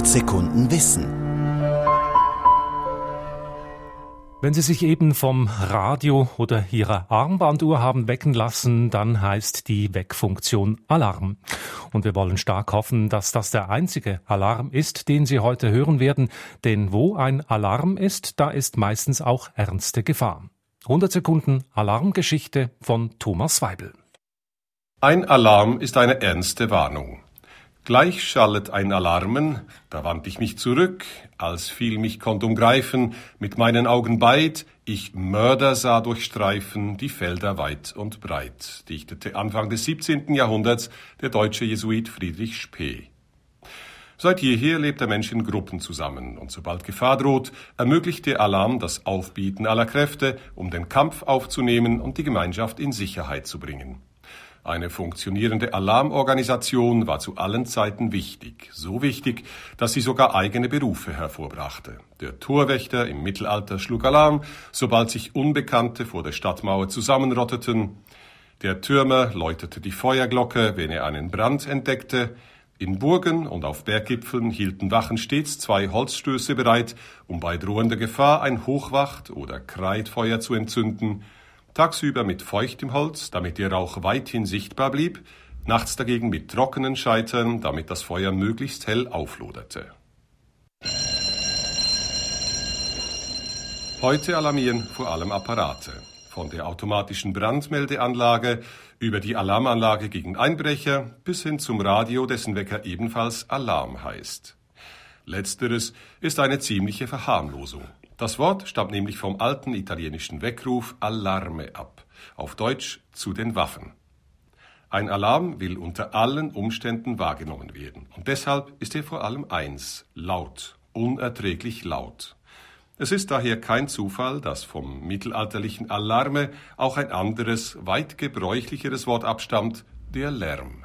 100 Sekunden Wissen. Wenn Sie sich eben vom Radio oder Ihrer Armbanduhr haben wecken lassen, dann heißt die Weckfunktion Alarm. Und wir wollen stark hoffen, dass das der einzige Alarm ist, den Sie heute hören werden, denn wo ein Alarm ist, da ist meistens auch ernste Gefahr. 100 Sekunden Alarmgeschichte von Thomas Weibel. Ein Alarm ist eine ernste Warnung. Gleich schallet ein Alarmen, da wand ich mich zurück, als fiel mich konnt umgreifen, mit meinen Augen beid, ich Mörder sah durchstreifen, die Felder weit und breit, dichtete Anfang des 17. Jahrhunderts der deutsche Jesuit Friedrich Spee. Seit jeher lebt der Mensch in Gruppen zusammen, und sobald Gefahr droht, ermöglicht der Alarm das Aufbieten aller Kräfte, um den Kampf aufzunehmen und die Gemeinschaft in Sicherheit zu bringen. Eine funktionierende Alarmorganisation war zu allen Zeiten wichtig, so wichtig, dass sie sogar eigene Berufe hervorbrachte. Der Torwächter im Mittelalter schlug Alarm, sobald sich Unbekannte vor der Stadtmauer zusammenrotteten. Der Türmer läutete die Feuerglocke, wenn er einen Brand entdeckte. In Burgen und auf Berggipfeln hielten Wachen stets zwei Holzstöße bereit, um bei drohender Gefahr ein Hochwacht- oder Kreidfeuer zu entzünden – tagsüber mit feuchtem Holz, damit der Rauch weithin sichtbar blieb, nachts dagegen mit trockenen Scheitern, damit das Feuer möglichst hell aufloderte. Heute alarmieren vor allem Apparate. Von der automatischen Brandmeldeanlage über die Alarmanlage gegen Einbrecher bis hin zum Radio, dessen Wecker ebenfalls Alarm heißt. Letzteres ist eine ziemliche Verharmlosung. Das Wort stammt nämlich vom alten italienischen Weckruf Allarme ab, auf Deutsch zu den Waffen. Ein Alarm will unter allen Umständen wahrgenommen werden, und deshalb ist er vor allem eins, laut, unerträglich laut. Es ist daher kein Zufall, dass vom mittelalterlichen Alarme auch ein anderes, weit gebräuchlicheres Wort abstammt, der Lärm.